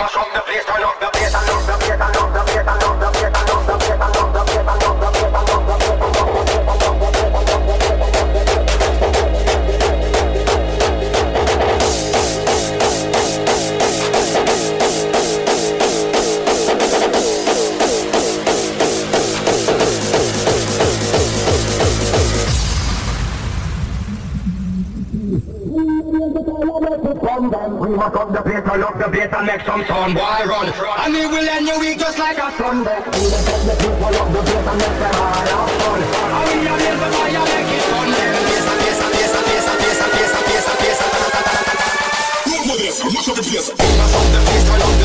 últimos. right from town, boy run? And we will end your week just like a thunder. We the people of the place and make them all fun. And we are here to fire, make it fun. Look for this, look for the place. Look for the place, I love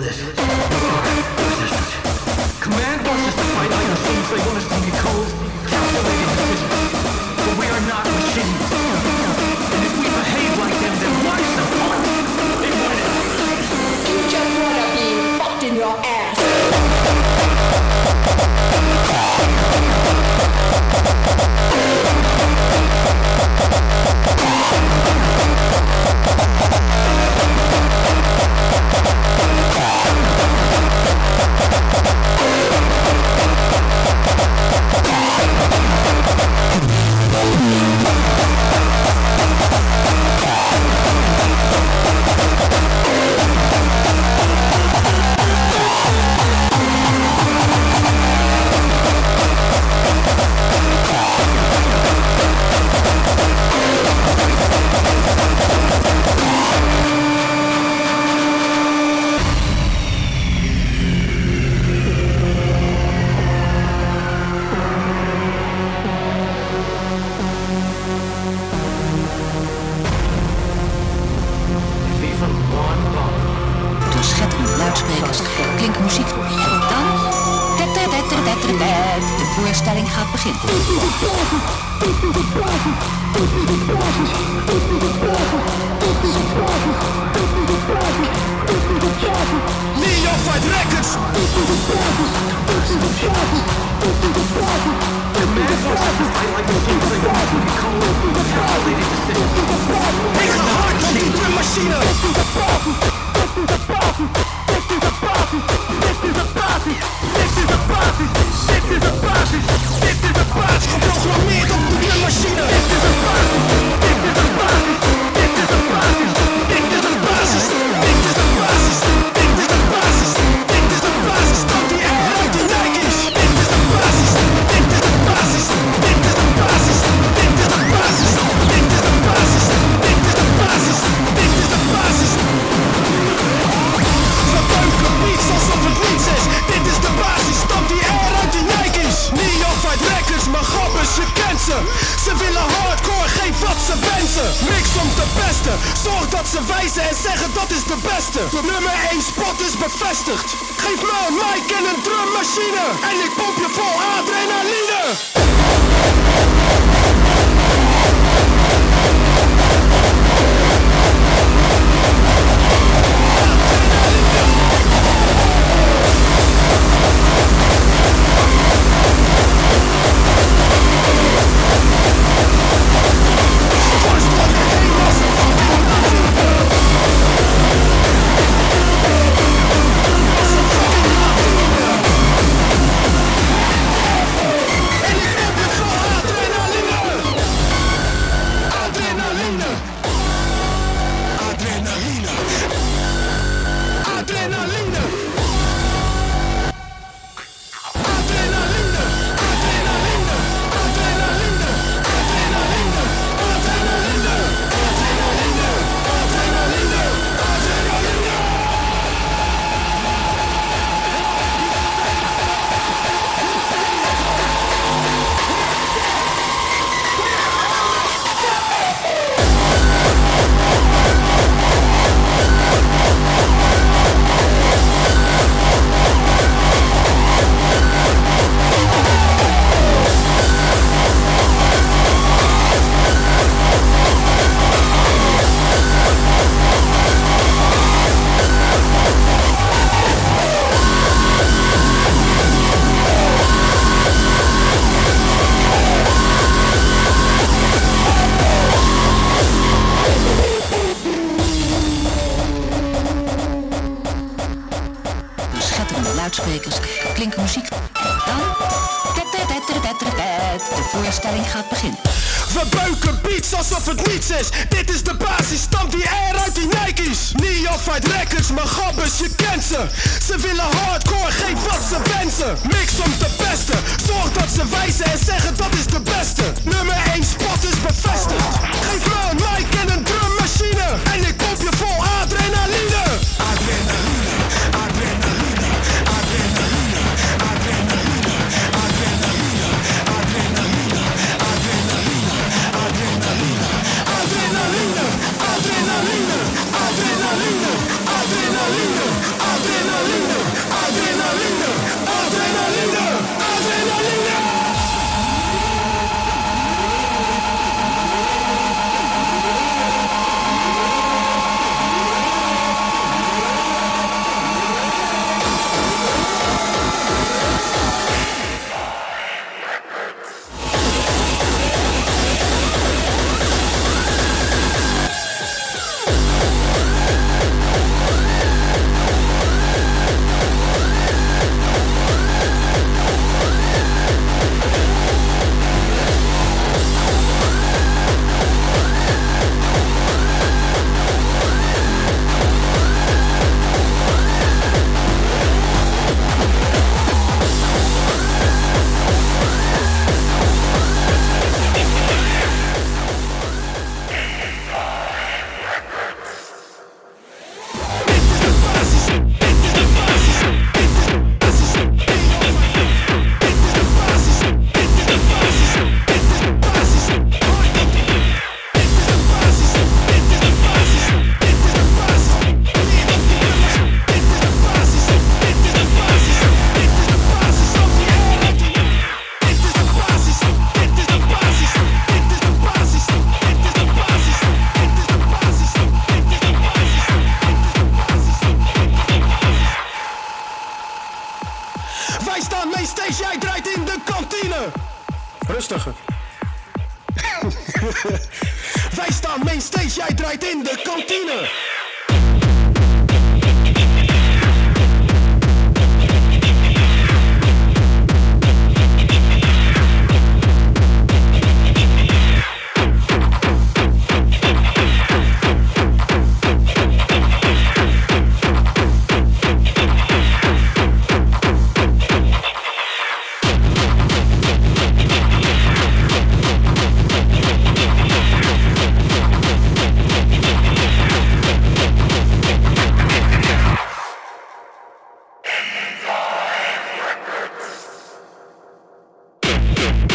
this. Yeah. Argentina. pesten, niks om te pesten. Zorg dat ze wijzen en zeggen dat is de beste. De nummer 1 spot is bevestigd. Geef me een mic en een drummachine. En ik pomp je vol adrenaline.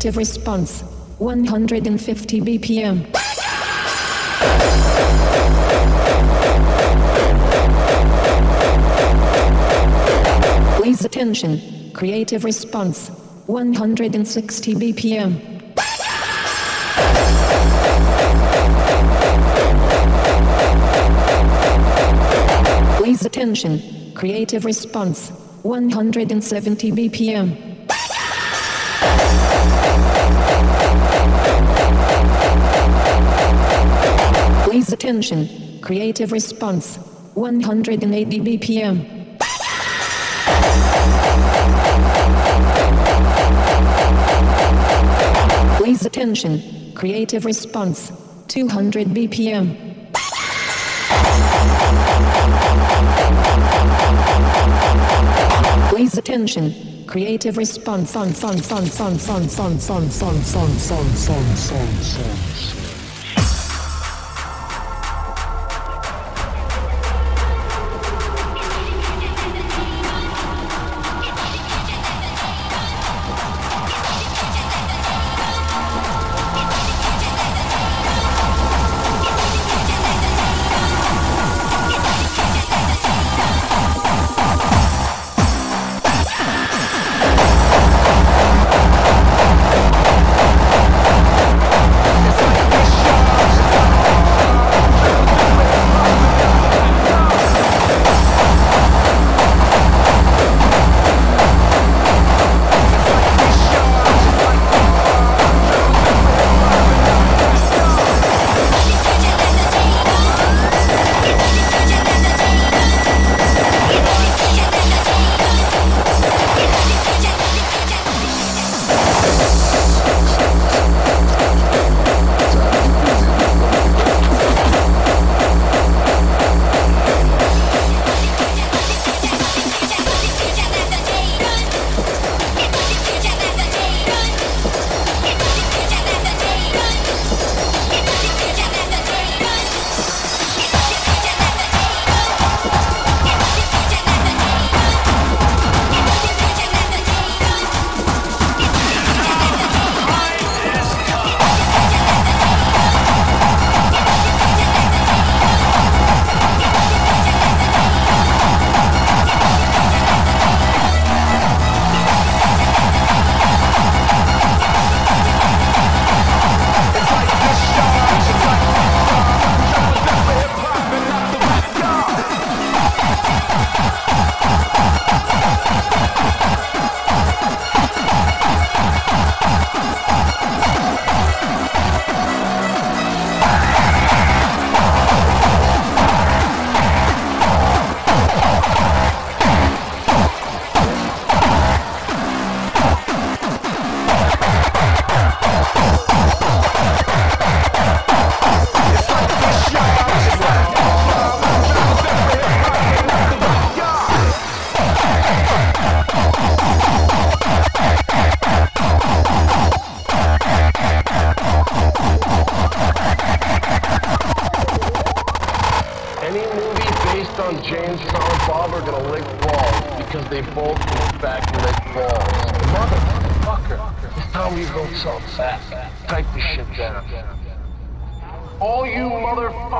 Creative response. 150 BPM. Please attention. Creative response. 160 BPM. Please attention. Creative response. 170 BPM. Attention. Creative response. 180 BPM. Please attention. Creative response. 200 BPM. Please attention. Creative response on son son son son son son son son son son son son. balls.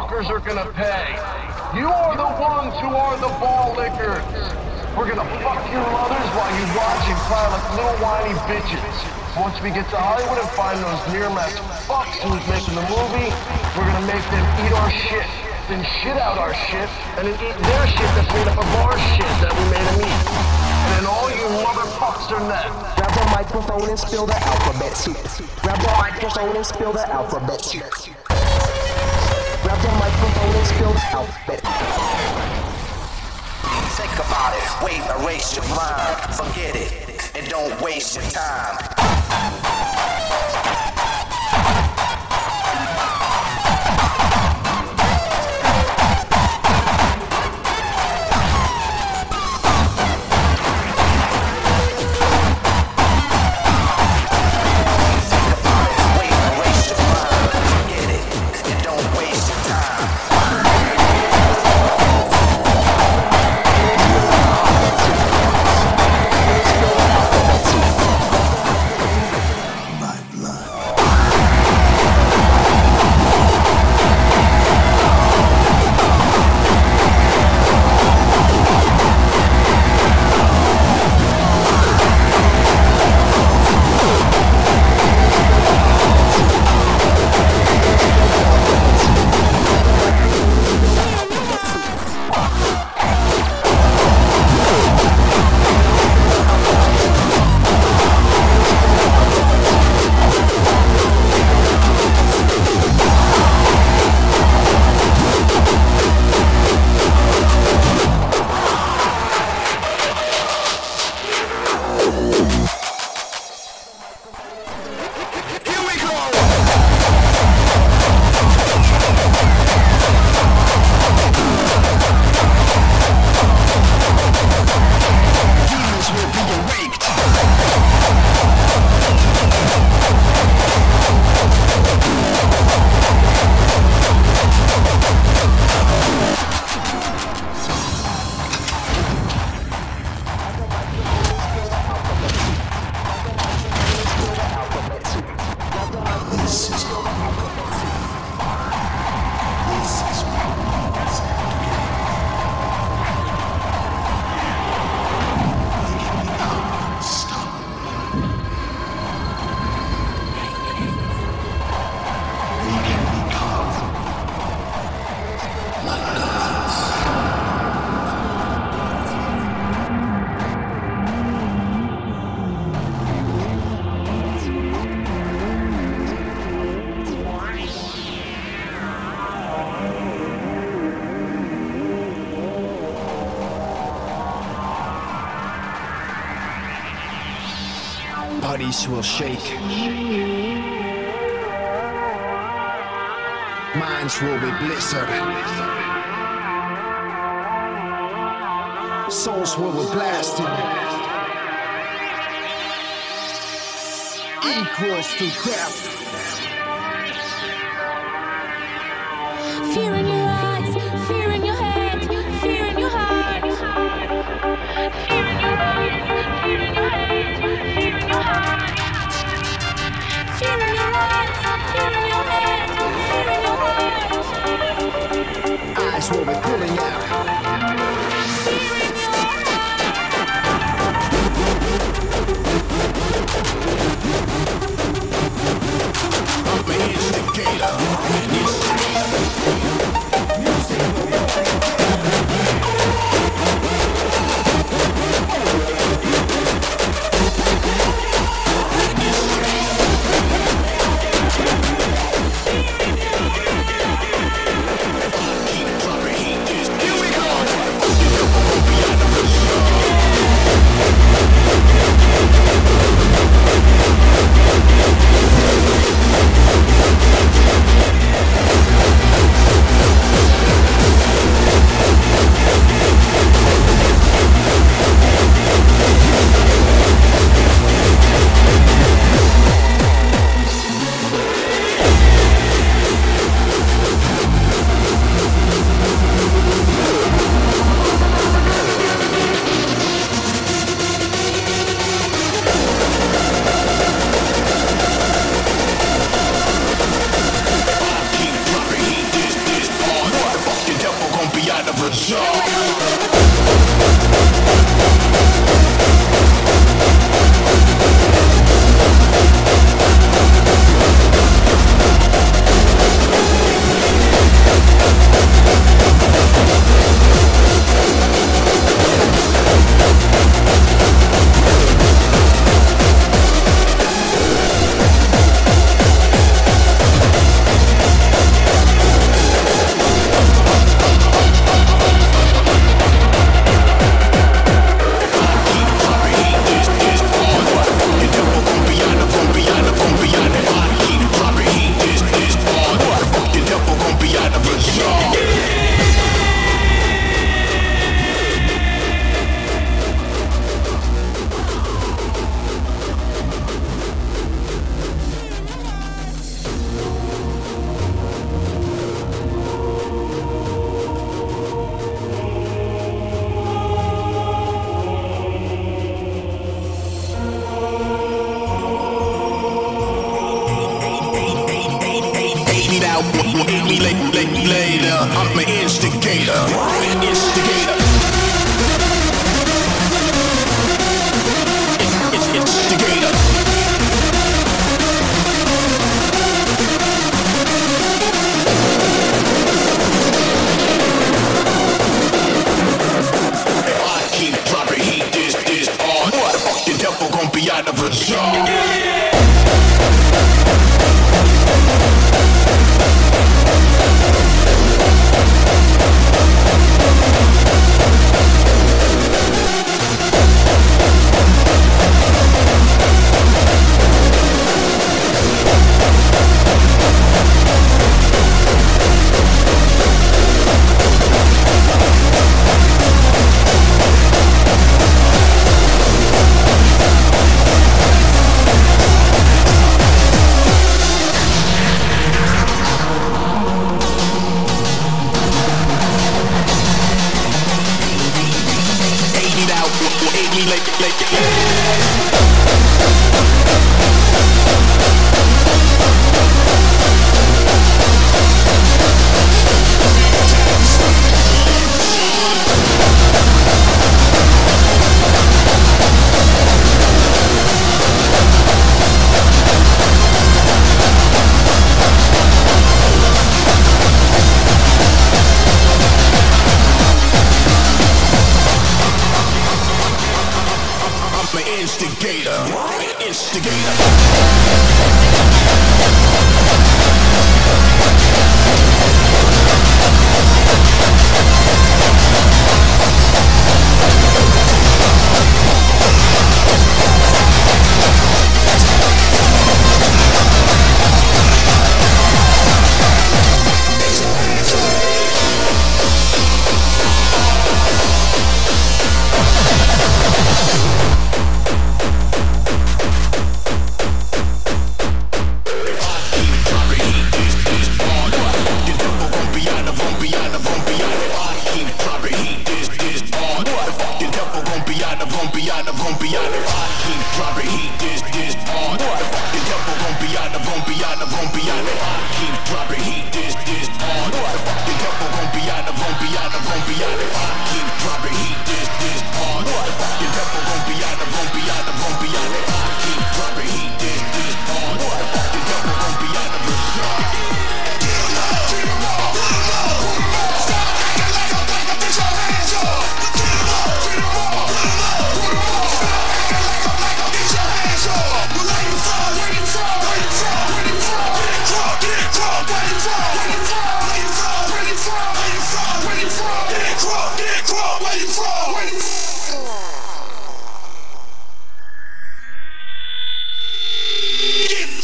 Motherfuckers are gonna pay. You are the ones who are the ball lickers. We're gonna fuck your mothers while you watch and cry like little whiny bitches. Once we get to Hollywood and find those Miramax fucks who's making the movie, we're gonna make them eat our shit, then shit out our shit, and then eat their shit that's made up of our shit that we made them eat. And then all you motherfuckers are next. Grab a microphone and spill the alphabet soup. Grab a microphone and spill the alphabet soup. Alphabet. Think about it, wait, erase your mind, forget it, and don't waste your time.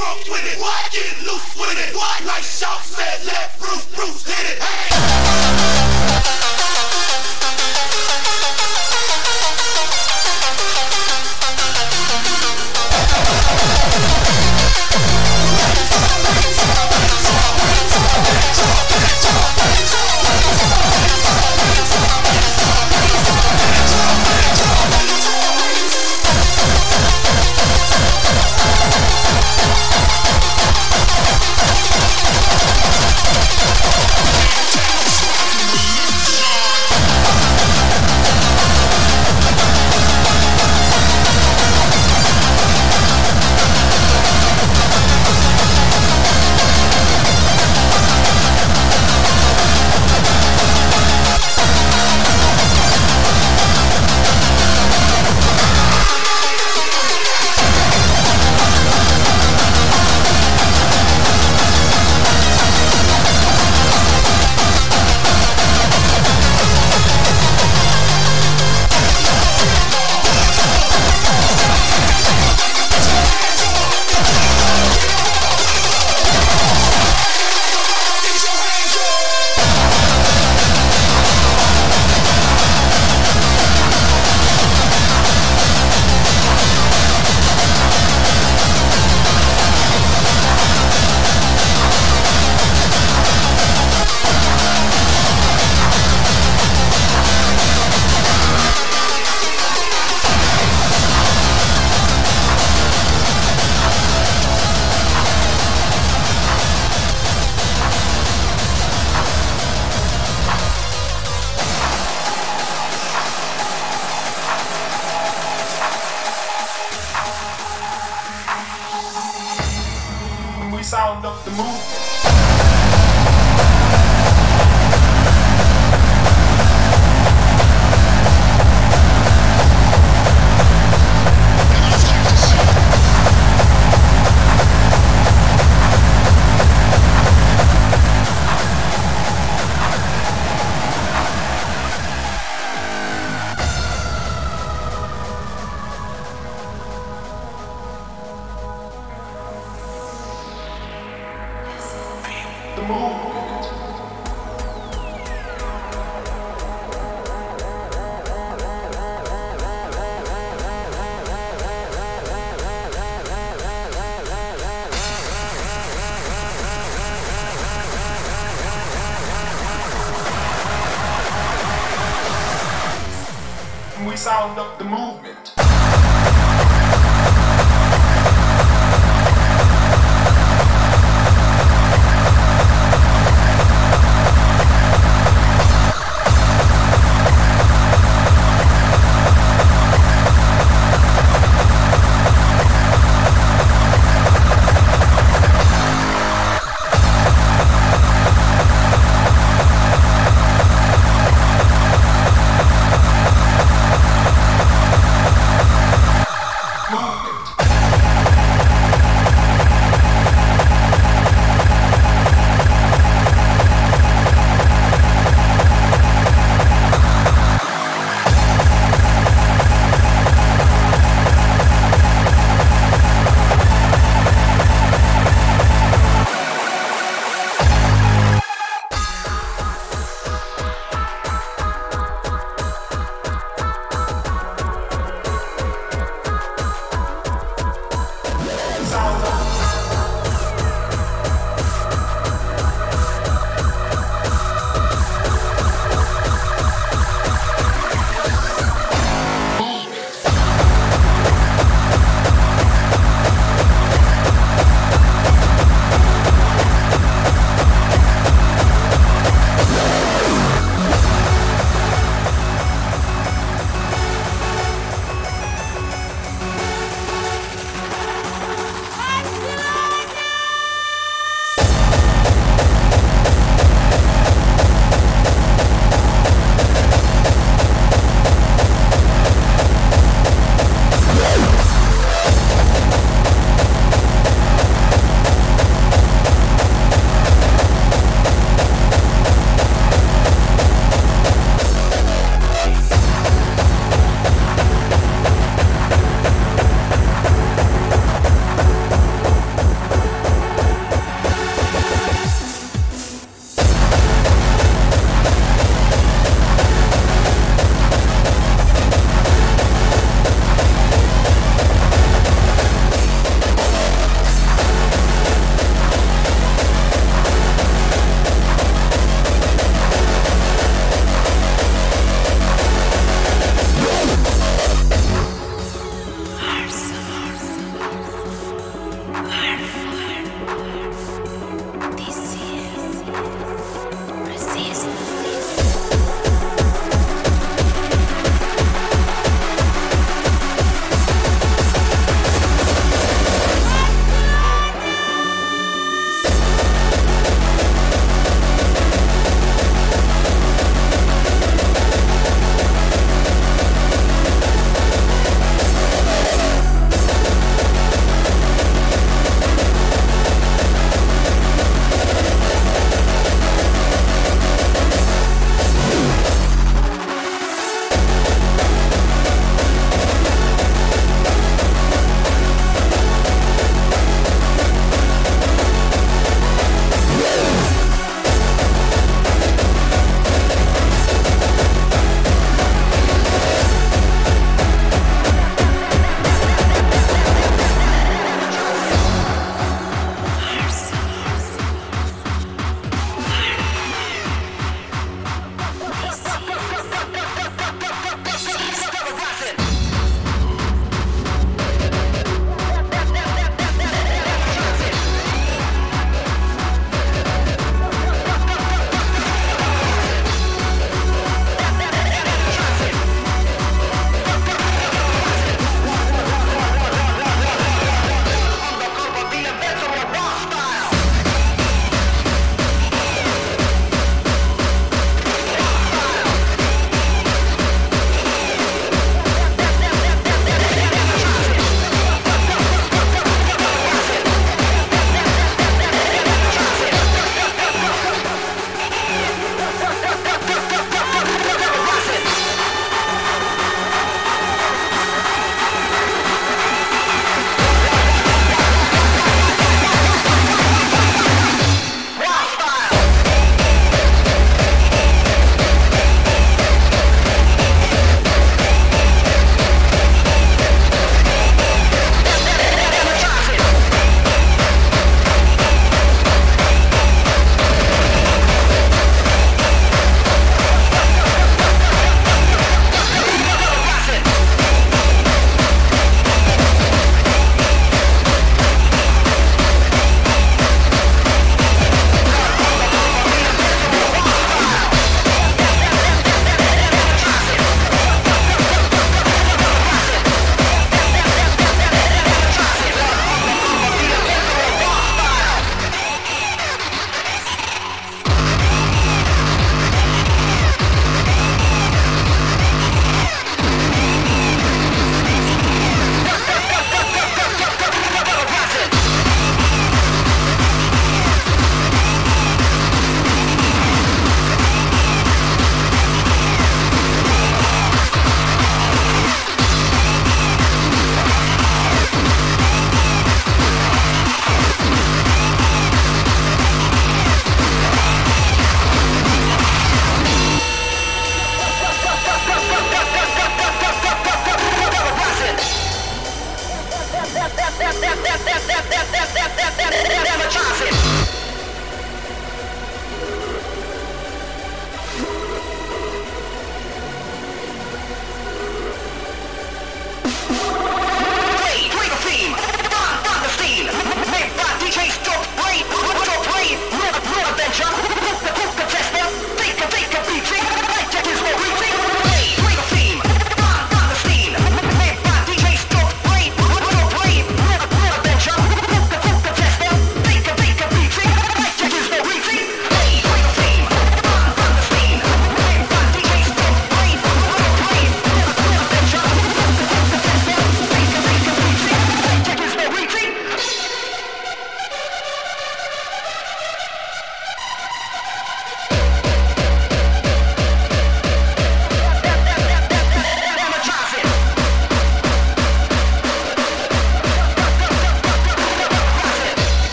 drunk with it? Why get loose with it? Why? Like Shout said, let Bruce Bruce hit it. Hey!